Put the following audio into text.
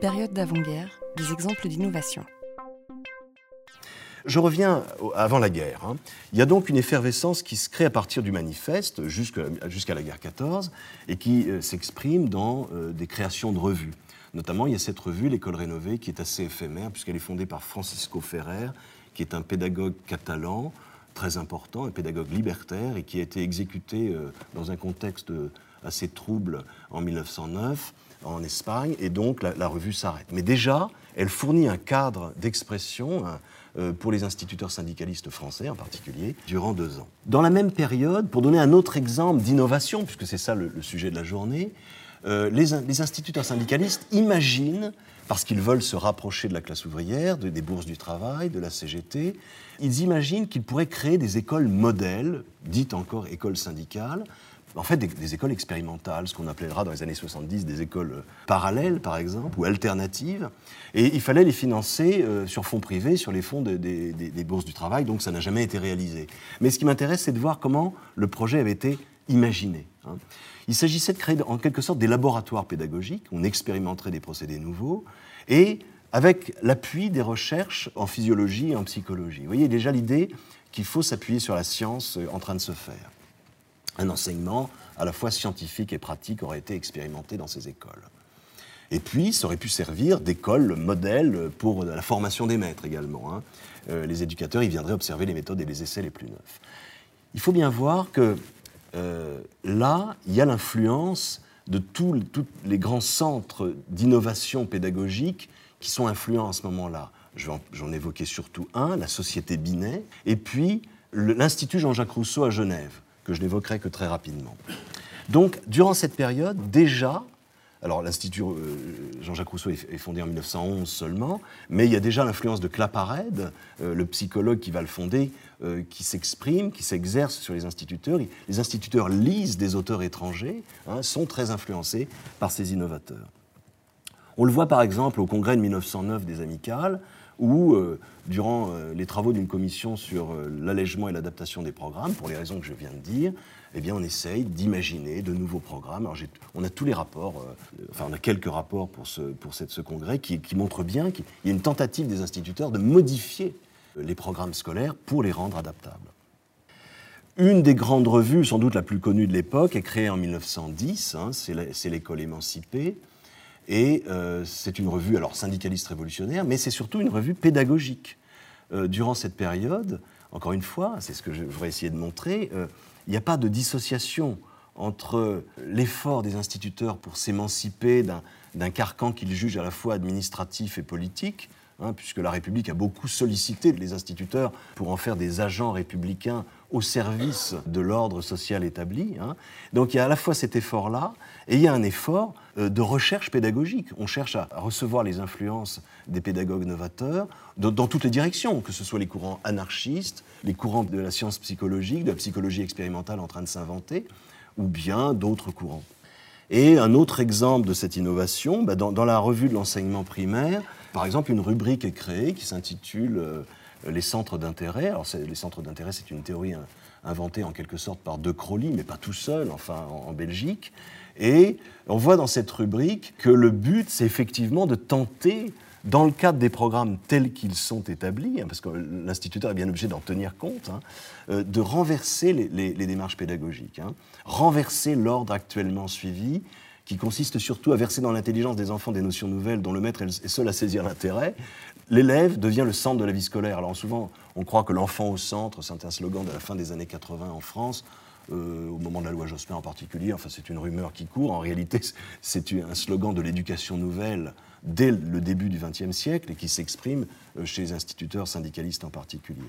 Période d'avant-guerre, des exemples d'innovation. Je reviens avant la guerre. hein. Il y a donc une effervescence qui se crée à partir du manifeste jusqu'à la guerre 14 et qui euh, s'exprime dans euh, des créations de revues. Notamment, il y a cette revue, L'École rénovée, qui est assez éphémère puisqu'elle est fondée par Francisco Ferrer, qui est un pédagogue catalan très important, un pédagogue libertaire et qui a été exécuté euh, dans un contexte assez trouble en 1909 en Espagne, et donc la, revue s'arrête. Mais déjà, elle fournit un cadre d'expression hein, euh, pour les instituteurs syndicalistes français en particulier, durant deux ans. Dans la même période, pour donner un autre exemple d'innovation, puisque c'est ça le, sujet de la journée, euh, les, in- les instituteurs syndicalistes imaginent, parce qu'ils veulent se rapprocher de la classe ouvrière, de- des bourses du travail, de la CGT, ils imaginent qu'ils pourraient créer des écoles modèles, dites encore écoles syndicales, en fait des, écoles expérimentales, ce qu'on appellera dans les années 70 des écoles euh, parallèles par exemple, ou alternatives. Et il fallait les financer euh, sur fonds privés, sur les fonds de- des- bourses du travail, donc ça n'a jamais été réalisé. Mais ce qui m'intéresse, c'est de voir comment le projet avait été imaginé. hein. Il s'agissait de créer en quelque sorte des laboratoires pédagogiques, on expérimenterait des procédés nouveaux, et avec l'appui des recherches en physiologie et en psychologie. Vous voyez déjà l'idée qu'il faut s'appuyer sur la science euh, en train de se faire. Un enseignement à la fois scientifique et pratique aurait été expérimenté dans ces écoles. Et puis, ça aurait pu servir d'école modèle pour la formation des maîtres également. hein. Euh, les éducateurs, ils viendraient observer les méthodes et les essais les plus neufs. Il faut bien voir que euh, là, il y a l'influence de tous les grands centres d'innovation pédagogique qui sont influents à ce moment-là. J'en évoquais surtout un, la Société Binet, et puis l'Institut Jean-Jacques Rousseau à Genève, que je n'évoquerai que très rapidement. Donc, durant cette période, déjà, alors l'Institut euh, Jean-Jacques Rousseau est fondé en 1911 seulement, mais il y a déjà l'influence de Claparède, euh, le psychologue qui va le fonder, euh, qui s'exprime, qui s'exerce sur les instituteurs. Les instituteurs lisent des auteurs étrangers, hein, sont très influencés par ces innovateurs. On le voit par exemple au congrès de 1909 des Amicales, où, euh, durant euh, les travaux d'une commission sur euh, l'allègement et l'adaptation des programmes, pour les raisons que je viens de dire, eh bien, on essaye d'imaginer de nouveaux programmes. On a tous les rapports, enfin, on a quelques rapports pour ce, cette- ce congrès qui, montrent bien qu'il y a une tentative des instituteurs de modifier les programmes scolaires pour les rendre adaptables. Une des grandes revues, sans doute la plus connue de l'époque, est créée en 1910, hein, c'est l'école émancipée. Et euh, c'est une revue, alors syndicaliste révolutionnaire, mais c'est surtout une revue pédagogique. Euh, durant cette période, encore une fois, c'est ce que je voudrais essayer de montrer, euh, il n'y a pas de dissociation entre l'effort des instituteurs pour s'émanciper d'un- carcan qu'ils jugent à la fois administratif et politique, hein, puisque la République a beaucoup sollicité les instituteurs pour en faire des agents républicains au service de l'ordre social établi. hein. Donc il y a à la fois cet effort-là, et il y a un effort euh, de recherche pédagogique. On cherche à recevoir les influences des pédagogues novateurs dans, toutes les directions, que ce soit les courants anarchistes, les courants de la science psychologique, de la psychologie expérimentale en train de s'inventer, ou bien d'autres courants. Et un autre exemple de cette innovation, bah, dans, dans la revue de l'enseignement primaire, par exemple, une rubrique est créée qui s'intitule euh, Les centres d'intérêt. Alors, les centres d'intérêt, c'est une théorie inventée en quelque sorte par De Crowley, mais pas tout seul, enfin en, Belgique. Et on voit dans cette rubrique que le but, c'est effectivement de tenter, dans le cadre des programmes tels qu'ils sont établis, hein, parce que l'instituteur est bien obligé d'en tenir compte, hein, euh, de renverser les démarches pédagogiques, hein, renverser l'ordre actuellement suivi, qui consiste surtout à verser dans l'intelligence des enfants des notions nouvelles dont le maître est seul à saisir l'intérêt. L'élève devient le centre de la vie scolaire. Alors souvent, on croit que l'enfant au centre, c'est un slogan de la fin des années 80 en France, euh, au moment de la loi Jospin en particulier. Enfin, c'est une rumeur qui court. En réalité, c'est un slogan de l'éducation nouvelle dès le début du XXe siècle et qui s'exprime euh, chez les instituteurs syndicalistes en particulier.